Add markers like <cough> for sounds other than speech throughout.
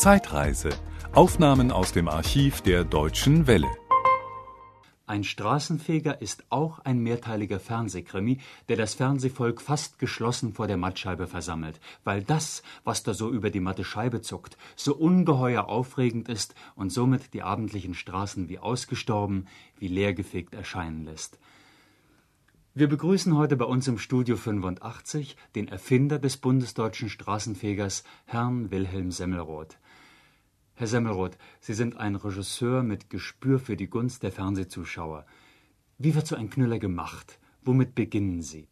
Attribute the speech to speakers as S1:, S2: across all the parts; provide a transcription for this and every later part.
S1: Zeitreise. Aufnahmen aus dem Archiv der Deutschen Welle.
S2: Ein Straßenfeger ist auch ein mehrteiliger Fernsehkrimi, der das Fernsehvolk fast geschlossen vor der Mattscheibe versammelt, weil das, was da so über die matte Scheibe zuckt, so ungeheuer aufregend ist und somit die abendlichen Straßen wie ausgestorben, wie leergefegt erscheinen lässt. Wir begrüßen heute bei uns im Studio 85 den Erfinder des bundesdeutschen Straßenfegers, Herrn Wilhelm Semmelroth. Herr Semmelroth, Sie sind ein Regisseur mit Gespür für die Gunst der Fernsehzuschauer. Wie wird so ein Knüller gemacht? Womit beginnen Sie?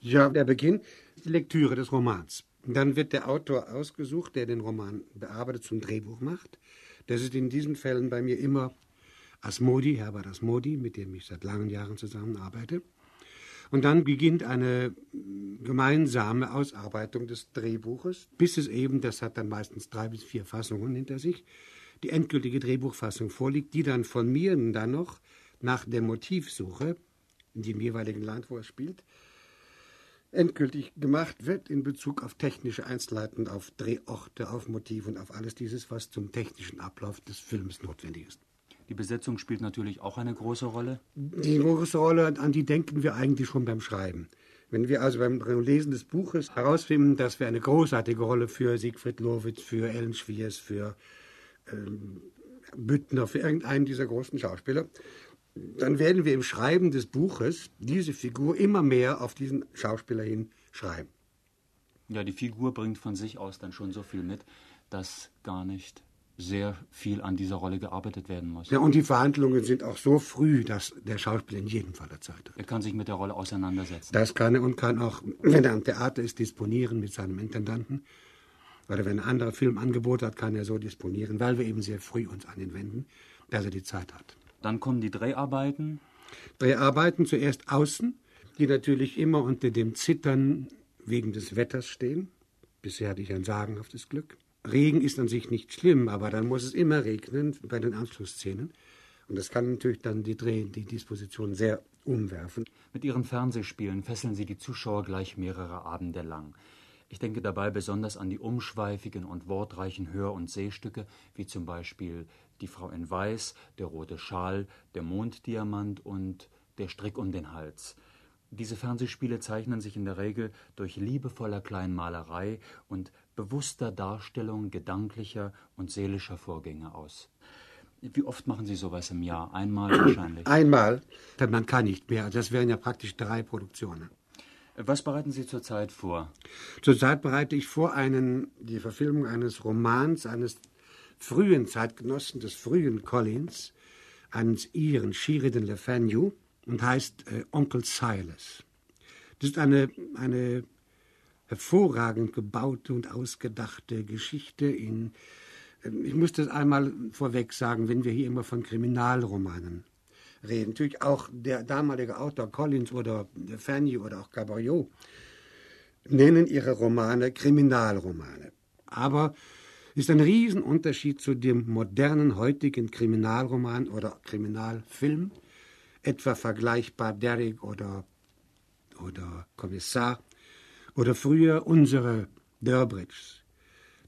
S3: Ja, der Beginn die Lektüre des Romans. Dann wird der Autor ausgesucht, der den Roman bearbeitet, zum Drehbuch macht. Das ist in diesen Fällen bei mir immer Asmodi, Herbert Asmodi, mit dem ich seit langen Jahren zusammenarbeite. Und dann beginnt eine gemeinsame Ausarbeitung des Drehbuches, bis es eben, das hat dann meistens drei bis vier Fassungen hinter sich, die endgültige Drehbuchfassung vorliegt, die dann von mir dann noch nach der Motivsuche in dem jeweiligen Land, wo er spielt, endgültig gemacht wird in Bezug auf technische Einzelheiten, auf Drehorte, auf Motiv und auf alles dieses, was zum technischen Ablauf des Films notwendig ist.
S2: Die Besetzung spielt natürlich auch eine große Rolle.
S3: Die große Rolle, an die denken wir eigentlich schon beim Schreiben. Wenn wir also beim Lesen des Buches herausfinden, dass wir eine großartige Rolle für Siegfried Lowitz, für Ellen Schwiers, für ähm, Büttner, für irgendeinen dieser großen Schauspieler, dann werden wir im Schreiben des Buches diese Figur immer mehr auf diesen Schauspieler hin schreiben.
S2: Ja, die Figur bringt von sich aus dann schon so viel mit, dass gar nicht sehr viel an dieser Rolle gearbeitet werden muss.
S3: Ja, und die Verhandlungen sind auch so früh, dass der Schauspieler in jedem Fall Zeit hat.
S2: Er kann sich mit der Rolle auseinandersetzen.
S3: Das kann er und kann auch, <clears throat> wenn er am Theater ist, disponieren mit seinem Intendanten. Oder wenn er andere Filmangebote hat, kann er so disponieren, weil wir eben sehr früh uns an ihn wenden, dass er die Zeit hat.
S2: Dann kommen die Dreharbeiten.
S3: Dreharbeiten zuerst außen, die natürlich immer unter dem Zittern wegen des Wetters stehen. Bisher hatte ich ein sagenhaftes Glück. Regen ist an sich nicht schlimm, aber dann muss es immer regnen bei den Anschlussszenen. Und das kann natürlich dann die Dreh, die Disposition sehr umwerfen.
S2: Mit Ihren Fernsehspielen fesseln Sie die Zuschauer gleich mehrere Abende lang. Ich denke dabei besonders an die umschweifigen und wortreichen Hör- und Sehstücke, wie zum Beispiel Die Frau in Weiß, Der rote Schal, Der Monddiamant und Der Strick um den Hals. Diese Fernsehspiele zeichnen sich in der Regel durch liebevoller Kleinmalerei und bewusster Darstellung gedanklicher und seelischer Vorgänge aus. Wie oft machen Sie sowas im Jahr? Einmal <clears throat> wahrscheinlich.
S3: Einmal, denn man kann nicht mehr. Das wären ja praktisch drei Produktionen.
S2: Was bereiten Sie zurzeit vor?
S3: Zurzeit bereite ich vor einen, die Verfilmung eines Romans eines frühen Zeitgenossen, des frühen Collins, eines Iren, Sheridan Le Fanu, und heißt äh, Onkel Silas. Das ist eine, eine hervorragend gebaute und ausgedachte Geschichte in ähm, ich muss das einmal vorweg sagen, wenn wir hier immer von Kriminalromanen reden. Natürlich auch der damalige Autor Collins oder Fanny oder auch Caballot nennen ihre Romane Kriminalromane. Aber ist ein Riesenunterschied zu dem modernen heutigen Kriminalroman oder Kriminalfilm, etwa vergleichbar Derrick oder, oder Kommissar oder früher unsere Durbridges.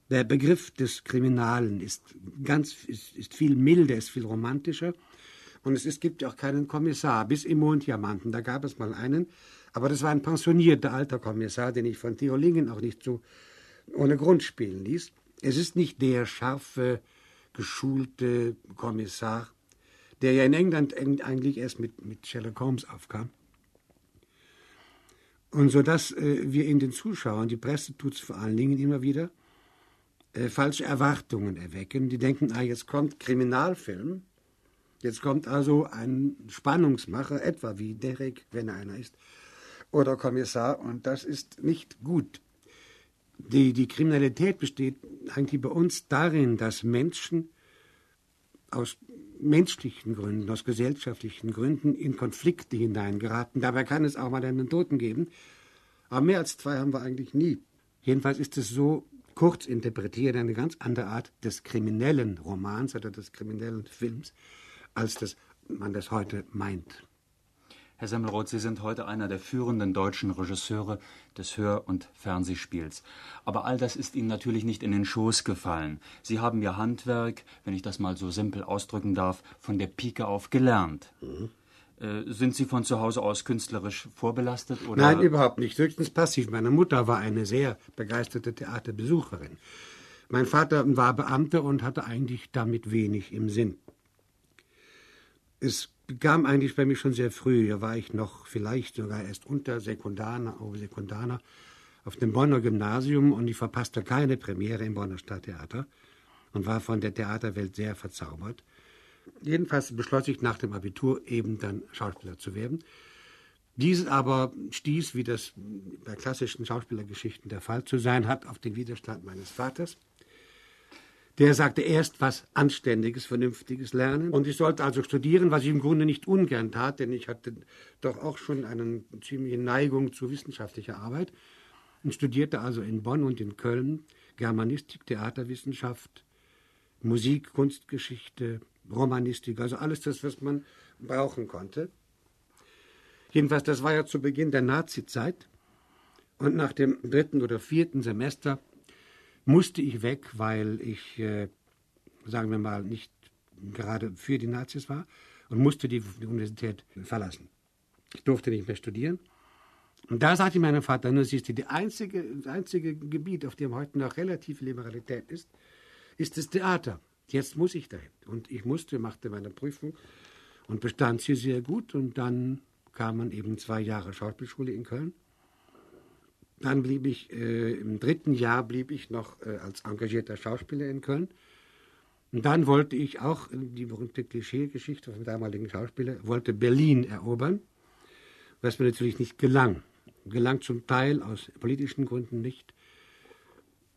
S3: Der Begriff des Kriminalen ist ganz ist, ist viel milder, ist viel romantischer. Und es, es gibt auch keinen Kommissar. Bis im Monddiamanten, da gab es mal einen. Aber das war ein pensionierter alter Kommissar, den ich von Theo Lingen auch nicht so ohne Grund spielen ließ. Es ist nicht der scharfe, geschulte Kommissar, der ja in England eigentlich erst mit, mit Sherlock Holmes aufkam. Und so dass äh, wir in den Zuschauern, die Presse tut es vor allen Dingen immer wieder, äh, falsche Erwartungen erwecken. Die denken, ah, jetzt kommt Kriminalfilm, jetzt kommt also ein Spannungsmacher, etwa wie Derek, wenn er einer ist, oder Kommissar, und das ist nicht gut. Die, die Kriminalität besteht eigentlich bei uns darin, dass Menschen aus menschlichen Gründen, aus gesellschaftlichen Gründen in Konflikte hineingeraten. Dabei kann es auch mal einen Toten geben. Aber mehr als zwei haben wir eigentlich nie. Jedenfalls ist es so kurz interpretiert eine ganz andere Art des kriminellen Romans oder des kriminellen Films, als das man das heute meint.
S2: Herr Semmelroth, Sie sind heute einer der führenden deutschen Regisseure des Hör- und Fernsehspiels. Aber all das ist Ihnen natürlich nicht in den Schoß gefallen. Sie haben Ihr Handwerk, wenn ich das mal so simpel ausdrücken darf, von der Pike auf gelernt. Mhm. Äh, sind Sie von zu Hause aus künstlerisch vorbelastet? Oder?
S3: Nein, überhaupt nicht. Höchstens passiv. Meine Mutter war eine sehr begeisterte Theaterbesucherin. Mein Vater war Beamter und hatte eigentlich damit wenig im Sinn. Es kam eigentlich bei mir schon sehr früh. Da war ich noch vielleicht sogar erst unter Sekundaner, Sekundaner auf dem Bonner Gymnasium und ich verpasste keine Premiere im Bonner Stadttheater und war von der Theaterwelt sehr verzaubert. Jedenfalls beschloss ich nach dem Abitur eben dann Schauspieler zu werden. Dieses aber stieß, wie das bei klassischen Schauspielergeschichten der Fall zu sein hat, auf den Widerstand meines Vaters. Der sagte erst was Anständiges, Vernünftiges lernen. Und ich sollte also studieren, was ich im Grunde nicht ungern tat, denn ich hatte doch auch schon eine ziemliche Neigung zu wissenschaftlicher Arbeit und studierte also in Bonn und in Köln Germanistik, Theaterwissenschaft, Musik, Kunstgeschichte, Romanistik, also alles das, was man brauchen konnte. Jedenfalls, das war ja zu Beginn der Nazizeit. Und nach dem dritten oder vierten Semester musste ich weg, weil ich, äh, sagen wir mal, nicht gerade für die Nazis war und musste die, die Universität verlassen. Ich durfte nicht mehr studieren. Und da sagte mein Vater, nur siehst du, die einzige, das einzige Gebiet, auf dem heute noch relativ Liberalität ist, ist das Theater. Jetzt muss ich dahin. Und ich musste, machte meine Prüfung und bestand sie sehr gut. Und dann kamen eben zwei Jahre Schauspielschule in Köln. Dann blieb ich, äh, im dritten Jahr blieb ich noch äh, als engagierter Schauspieler in Köln. Und dann wollte ich auch, äh, die berühmte Klischee-Geschichte vom damaligen Schauspieler, wollte Berlin erobern, was mir natürlich nicht gelang. Gelang zum Teil aus politischen Gründen nicht,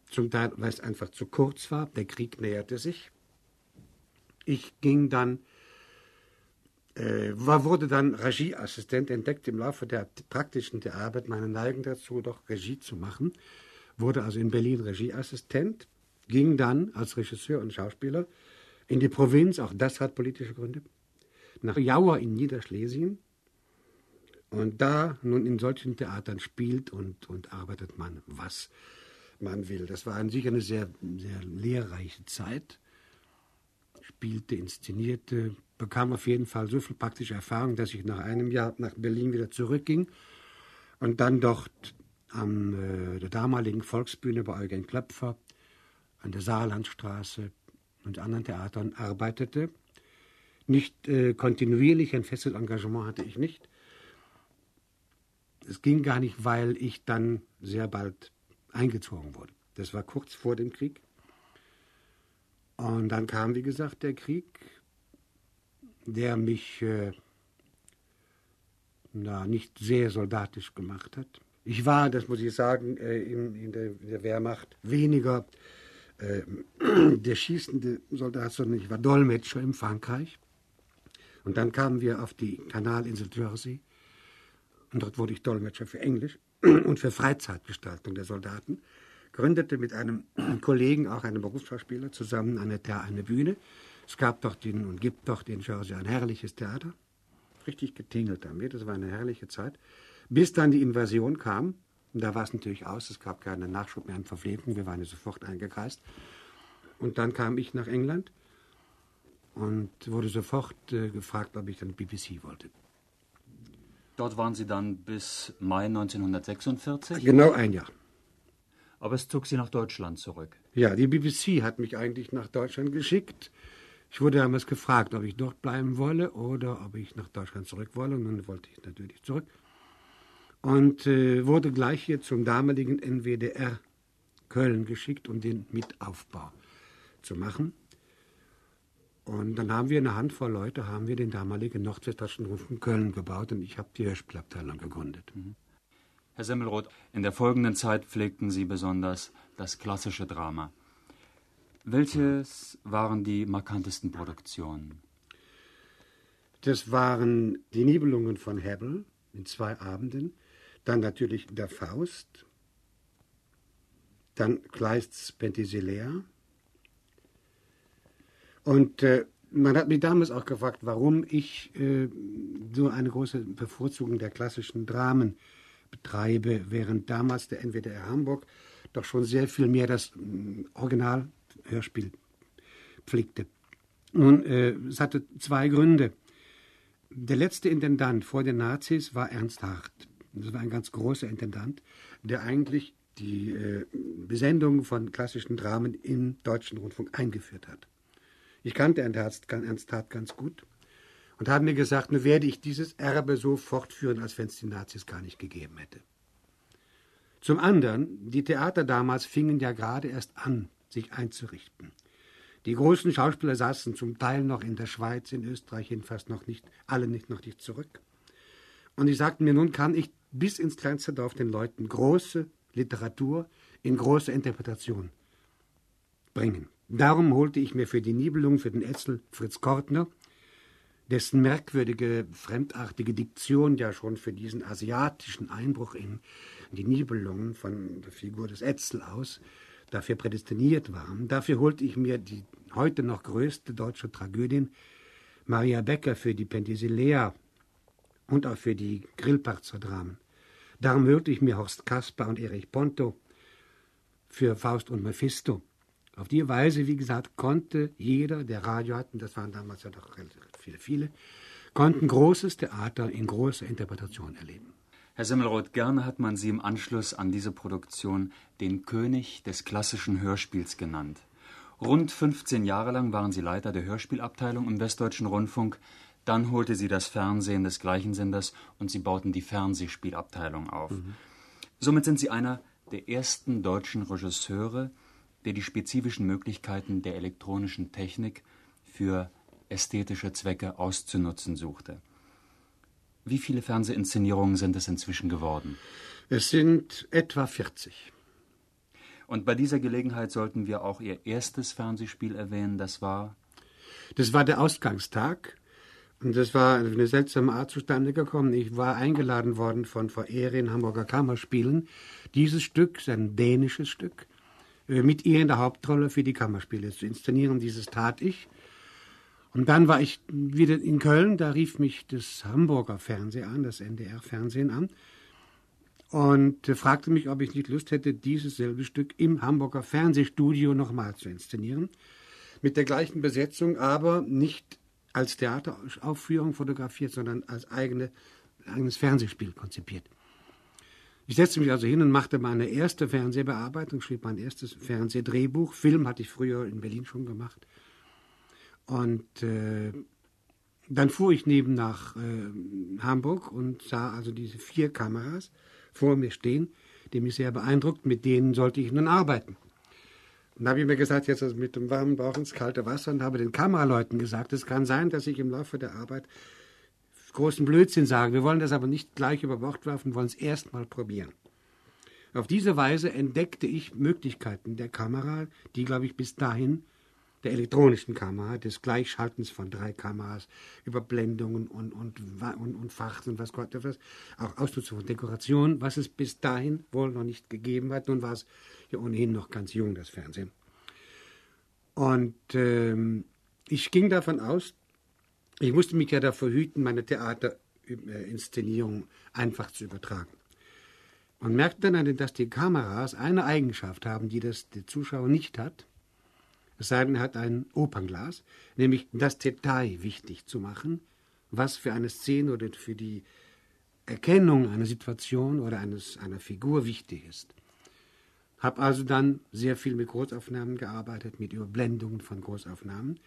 S3: zum Teil, weil es einfach zu kurz war. Der Krieg näherte sich. Ich ging dann äh, war, wurde dann Regieassistent, entdeckt im Laufe der praktischen der Arbeit meine Neigung dazu, doch Regie zu machen. Wurde also in Berlin Regieassistent, ging dann als Regisseur und Schauspieler in die Provinz, auch das hat politische Gründe, nach Jauer in Niederschlesien. Und da nun in solchen Theatern spielt und, und arbeitet man, was man will. Das war an sich eine sehr, sehr lehrreiche Zeit. Spielte, inszenierte, bekam auf jeden Fall so viel praktische Erfahrung, dass ich nach einem Jahr nach Berlin wieder zurückging und dann dort an äh, der damaligen Volksbühne bei Eugen Klöpfer, an der Saarlandstraße und anderen Theatern arbeitete. Nicht äh, kontinuierlich, ein festes Engagement hatte ich nicht. Es ging gar nicht, weil ich dann sehr bald eingezogen wurde. Das war kurz vor dem Krieg. Und dann kam, wie gesagt, der Krieg der mich äh, na, nicht sehr soldatisch gemacht hat. Ich war, das muss ich sagen, äh, in, in, der, in, der, Wehrmacht weniger äh, <clears throat> der schießende Soldat, sondern ich war Dolmetscher in Frankreich. Und dann kamen wir auf die Kanalinsel Jersey. Und dort wurde ich Dolmetscher für Englisch <clears throat> und für Freizeitgestaltung der Soldaten. Gründete mit einem <clears throat> Kollegen, auch einem Berufsschauspieler, zusammen eine, eine Bühne es gab doch den und gibt doch den Jersey ein herrliches Theater. Richtig getingelt damit. Das war eine herrliche Zeit. Bis dann die Invasion kam. Und da war es natürlich aus. Es gab keinen Nachschub mehr an Verpflegung. Wir waren ja sofort eingekreist. Und dann kam ich nach England und wurde sofort äh, gefragt, ob ich dann BBC wollte.
S2: Dort waren Sie dann bis Mai 1946?
S3: Genau ein Jahr.
S2: Aber es zog Sie nach Deutschland zurück.
S3: Ja, die BBC hat mich eigentlich nach Deutschland geschickt. Ich wurde damals gefragt, ob ich dort bleiben wolle oder ob ich nach Deutschland zurück wolle. Und dann wollte ich natürlich zurück. Und äh, wurde gleich hier zum damaligen NWDR Köln geschickt, um den Mitaufbau zu machen. Und dann haben wir eine Handvoll Leute, haben wir den damaligen Nordwestdeutschen Rundfunk Köln gebaut und ich habe die Hörspielabteilung gegründet. Mhm.
S2: Herr Semmelroth, in der folgenden Zeit pflegten Sie besonders das klassische Drama. Welches waren die markantesten Produktionen?
S3: Das waren die Nibelungen von Hebbel in zwei Abenden, dann natürlich der Faust, dann Kleists Penthesilea und äh, Man hat mich damals auch gefragt, warum ich äh, so eine große Bevorzugung der klassischen Dramen betreibe, während damals der NWDR Hamburg doch schon sehr viel mehr das äh, Originalhörspiel pflegte. Nun, äh, es hatte zwei Gründe. Der letzte Intendant vor den Nazis war Ernst Hart. Das war ein ganz großer Intendant, der eigentlich die äh, Besendung von klassischen Dramen im deutschen Rundfunk eingeführt hat. Ich kannte Ernst Hart ganz gut und habe mir gesagt, nun werde ich dieses Erbe so fortführen, als wenn es die Nazis gar nicht gegeben hätte. Zum anderen, die Theater damals fingen ja gerade erst an, sich einzurichten. Die großen Schauspieler saßen zum Teil noch in der Schweiz, in Österreich jedenfalls noch nicht, alle nicht noch nicht zurück. Und die sagten mir, nun kann ich bis ins kleinste Dorf den Leuten große Literatur in großer Interpretation bringen. Darum holte ich mir für die Nibelung, für den Etzel Fritz Kortner, dessen merkwürdige, fremdartige Diktion ja schon für diesen asiatischen Einbruch in die Nibelungen von der Figur des Etzel aus dafür prädestiniert waren. Dafür holte ich mir die heute noch größte deutsche Tragödin Maria Becker für die Penthesilea und auch für die Grillparzer Dramen. Darum holte ich mir Horst Kasper und Erich Ponto für Faust und Mephisto. Auf die Weise, wie gesagt, konnte jeder, der Radio hatten, das waren damals ja doch relativ viele, viele, konnten großes Theater in großer Interpretation erleben.
S2: Herr Semmelroth, gerne hat man Sie im Anschluss an diese Produktion den König des klassischen Hörspiels genannt. Rund 15 Jahre lang waren Sie Leiter der Hörspielabteilung im Westdeutschen Rundfunk. Dann holte Sie das Fernsehen des gleichen Senders und Sie bauten die Fernsehspielabteilung auf. Mhm. Somit sind Sie einer der ersten deutschen Regisseure, der die spezifischen Möglichkeiten der elektronischen Technik für ästhetische Zwecke auszunutzen suchte. Wie viele Fernsehinszenierungen sind es inzwischen geworden?
S3: Es sind etwa 40.
S2: Und bei dieser Gelegenheit sollten wir auch Ihr erstes Fernsehspiel erwähnen, das war?
S3: Das war der Ausgangstag. Und das war eine seltsame Art zustande gekommen. Ich war eingeladen worden von Verehren Hamburger Kammerspielen, dieses Stück, ein dänisches Stück, äh, mit ihr in der Hauptrolle für die Kammerspiele zu inszenieren. Dieses tat ich. Und dann war ich wieder in Köln, da rief mich das Hamburger Fernsehen an, das NDR-Fernsehen an, und fragte mich, ob ich nicht Lust hätte, dieses selbe Stück im Hamburger Fernsehstudio nochmal zu inszenieren. Mit der gleichen Besetzung, aber nicht als Theateraufführung fotografiert, sondern als eigene, eigenes Fernsehspiel konzipiert. Ich setzte mich also hin und machte meine erste Fernsehbearbeitung, schrieb mein erstes Fernsehdrehbuch. Film hatte ich früher in Berlin schon gemacht. Und äh, dann fuhr ich neben nach äh, Hamburg und sah also diese vier Kameras vor mir stehen, die mich sehr beeindruckt. Mit denen sollte ich nun arbeiten. Und da habe ich mir gesagt, jetzt also mit dem warmen Bauch ins kalte Wasser und habe den Kameraleuten gesagt, es kann sein, dass ich im Laufe der Arbeit großen Blödsinn sage. Wir wollen das aber nicht gleich über Bord werfen, wollen es erst mal probieren. Auf diese Weise entdeckte ich Möglichkeiten der Kamera, die, glaube ich, bis dahin der elektronischen Kamera, des Gleichschaltens von drei Kameras, Überblendungen und, und, und, und Fachs und was Gott was, auch Ausnutzung von Dekoration, was es bis dahin wohl noch nicht gegeben hat. Nun war es ja ohnehin noch ganz jung, das Fernsehen. Und ähm, ich ging davon aus, ich musste mich ja davor hüten, meine Theaterinszenierung einfach zu übertragen. Und merkte dann, dass die Kameras eine Eigenschaft haben, die das der Zuschauer nicht hat es sei denn, er hat ein Opernglas, nämlich das Detail wichtig zu machen, was für eine Szene oder für die Erkennung einer Situation oder eines, einer Figur wichtig ist. Habe also dann sehr viel mit Großaufnahmen gearbeitet, mit Überblendungen von Großaufnahmen.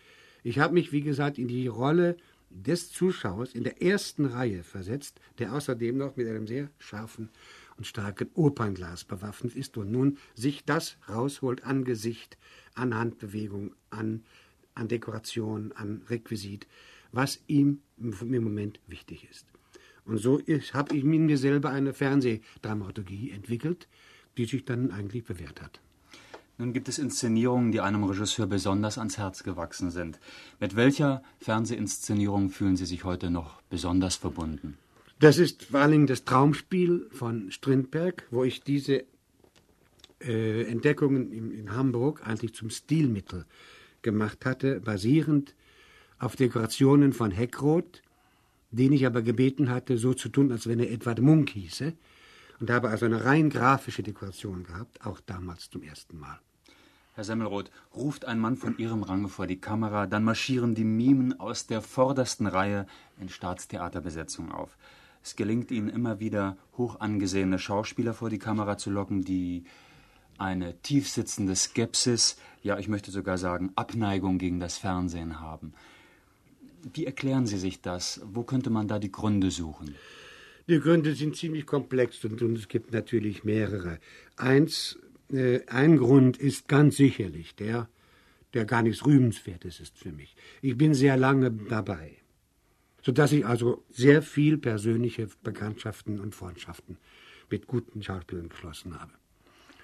S3: Ich habe mich, wie gesagt, in die Rolle des Zuschauers in der ersten Reihe versetzt, der außerdem noch mit einem sehr scharfen starken Opernglas bewaffnet ist und nun sich das rausholt an Gesicht, an Handbewegung, an, an Dekoration, an Requisit, was ihm im Moment wichtig ist. Und so habe ich mir selber eine Fernsehdramaturgie entwickelt, die sich dann eigentlich bewährt hat.
S2: Nun gibt es Inszenierungen, die einem Regisseur besonders ans Herz gewachsen sind. Mit welcher Fernsehinszenierung fühlen Sie sich heute noch besonders verbunden?
S3: Das ist vor Dingen das Traumspiel von Strindberg, wo ich diese äh, Entdeckungen in, in, Hamburg eigentlich zum Stilmittel gemacht hatte, basierend auf Dekorationen von Heckroth, den ich aber gebeten hatte, so zu tun, als wenn er Edward Munk hieße, und habe also eine rein grafische Dekoration gehabt, auch damals zum ersten Mal.
S2: Herr Semmelroth, ruft ein Mann von Ihrem Range vor die Kamera, dann marschieren die Mimen aus der vordersten Reihe in Staatstheaterbesetzung auf. Es gelingt Ihnen immer wieder, hoch angesehene Schauspieler vor die Kamera zu locken, die eine tiefsitzende Skepsis, ja, ich möchte sogar sagen, Abneigung gegen das Fernsehen haben. Wie erklären Sie sich das? Wo könnte man da die Gründe suchen?
S3: Die Gründe sind ziemlich komplex und, und es gibt natürlich mehrere. Eins äh, ein Grund ist ganz sicherlich der, der gar nichts Rühmenswertes ist für mich. Ich bin sehr lange dabei, sodass ich also sehr viel persönliche Bekanntschaften und Freundschaften mit guten Schauspielern geschlossen habe.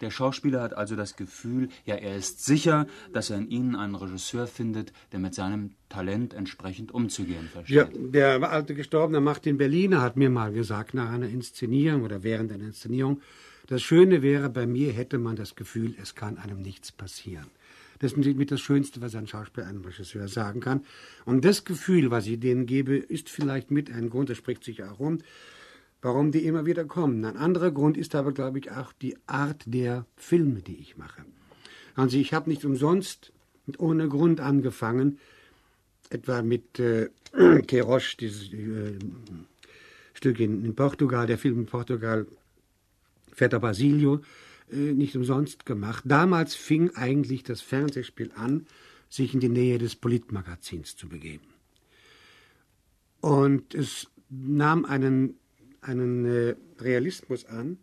S2: Der Schauspieler hat also das Gefühl, ja, er ist sicher, dass er in Ihnen einen Regisseur findet, der mit seinem Talent entsprechend umzugehen versteht.
S3: Ja, der alte gestorbene Martin Berliner hat mir mal gesagt, nach einer Inszenierung oder während einer Inszenierung, das Schöne wäre, bei mir hätte man das Gefühl, es kann einem nichts passieren. Das ist mit das Schönste, was ein Schauspieler einem Regisseur sagen kann. Und das Gefühl, was ich denen gebe, ist vielleicht mit ein Grund, das spricht sich auch um, warum die immer wieder kommen. Ein anderer Grund ist aber, glaube ich, auch die Art der Filme, die ich mache. Also ich habe nicht umsonst und ohne Grund angefangen, etwa mit äh, <clears throat> Queiroz, dieses äh, Stück in, in Portugal, der Film in Portugal, Vetter Basilio, nicht umsonst gemacht. Damals fing eigentlich das Fernsehspiel an, sich in die Nähe des Politmagazins zu begeben. Und es nahm einen, einen äh, Realismus an,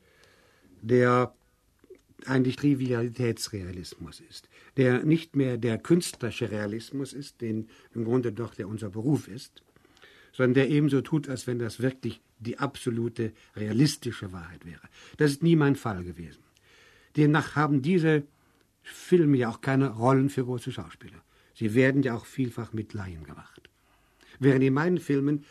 S3: der eigentlich Trivialitätsrealismus ist, der nicht mehr der künstlerische Realismus ist, den im Grunde doch der unser Beruf ist, sondern der ebenso tut, als wenn das wirklich die absolute realistische Wahrheit wäre. Das ist nie mein Fall gewesen. Demnach haben diese Filme ja auch keine Rollen für große Schauspieler. Sie werden ja auch vielfach mit Laien gemacht. Während in meinen Filmen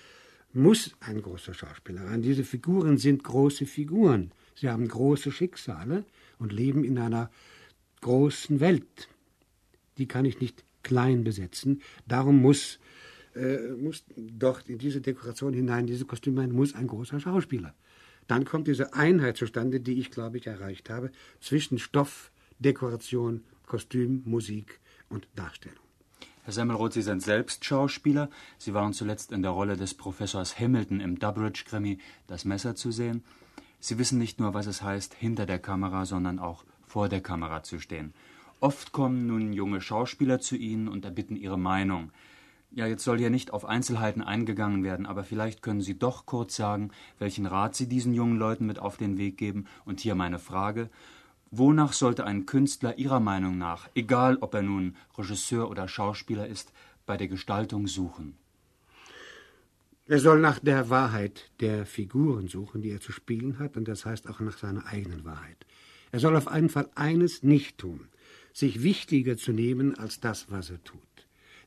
S3: muss ein großer Schauspieler rein. Diese Figuren sind große Figuren. Sie haben große Schicksale und leben in einer großen Welt. Die kann ich nicht klein besetzen. Darum muss äh, muss dort in diese Dekoration hinein, diese Kostüme muss ein großer Schauspieler. Dann kommt diese Einheit zustande, die ich, glaube ich, erreicht habe, zwischen Stoff, Dekoration, Kostüm, Musik und Darstellung.
S2: Herr Semmelroth, Sie sind selbst Schauspieler. Sie waren zuletzt in der Rolle des Professors Hamilton im Durbridge-Krimi Das Messer zu sehen. Sie wissen nicht nur, was es heißt, hinter der Kamera, sondern auch vor der Kamera zu stehen. Oft kommen nun junge Schauspieler zu Ihnen und erbitten Ihre Meinung. Ja, jetzt soll hier nicht auf Einzelheiten eingegangen werden, aber vielleicht können Sie doch kurz sagen, welchen Rat Sie diesen jungen Leuten mit auf den Weg geben. Und hier meine Frage. Wonach sollte ein Künstler Ihrer Meinung nach, egal ob er nun Regisseur oder Schauspieler ist, bei der Gestaltung suchen?
S3: Er soll nach der Wahrheit der Figuren suchen, die er zu spielen hat, und das heißt auch nach seiner eigenen Wahrheit. Er soll auf jeden Fall eines nicht tun, sich wichtiger zu nehmen als das, was er tut.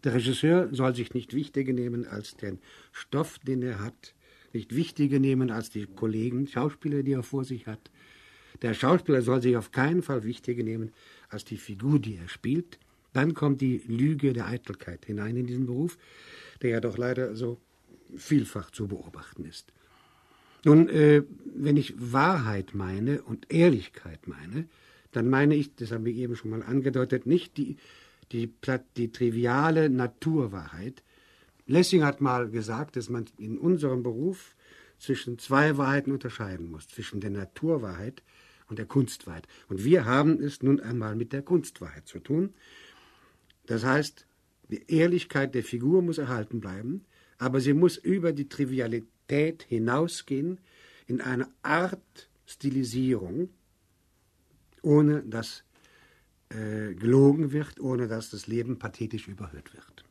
S3: Der Regisseur soll sich nicht wichtiger nehmen als den Stoff, den er hat, nicht wichtiger nehmen als die Kollegen, Schauspieler, die er vor sich hat. Der Schauspieler soll sich auf keinen Fall wichtiger nehmen als die Figur, die er spielt. Dann kommt die Lüge der Eitelkeit hinein in diesen Beruf, der ja doch leider so vielfach zu beobachten ist. Nun, äh, wenn ich Wahrheit meine und Ehrlichkeit meine, dann meine ich, das haben wir eben schon mal angedeutet, nicht die die, die triviale Naturwahrheit. Lessing hat mal gesagt, dass man in unserem Beruf zwischen zwei Wahrheiten unterscheiden muss, zwischen der Naturwahrheit und der Kunstwahrheit. Und wir haben es nun einmal mit der Kunstwahrheit zu tun. Das heißt, die Ehrlichkeit der Figur muss erhalten bleiben, aber sie muss über die Trivialität hinausgehen in eine Art Stilisierung, ohne dass äh, gelogen wird, ohne dass das Leben pathetisch überhöht wird.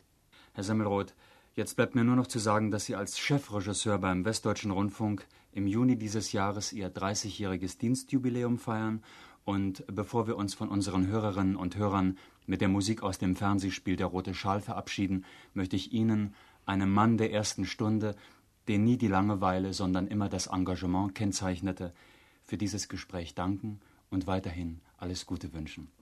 S2: Herr Semmelroth, jetzt bleibt mir nur noch zu sagen, dass Sie als Chefregisseur beim Westdeutschen Rundfunk im Juni dieses Jahres Ihr 30-jähriges Dienstjubiläum feiern. Und bevor wir uns von unseren Hörerinnen und Hörern mit der Musik aus dem Fernsehspiel Der rote Schal verabschieden, möchte ich Ihnen, einem Mann der ersten Stunde, den nie die Langeweile, sondern immer das Engagement kennzeichnete, für dieses Gespräch danken und weiterhin alles Gute wünschen.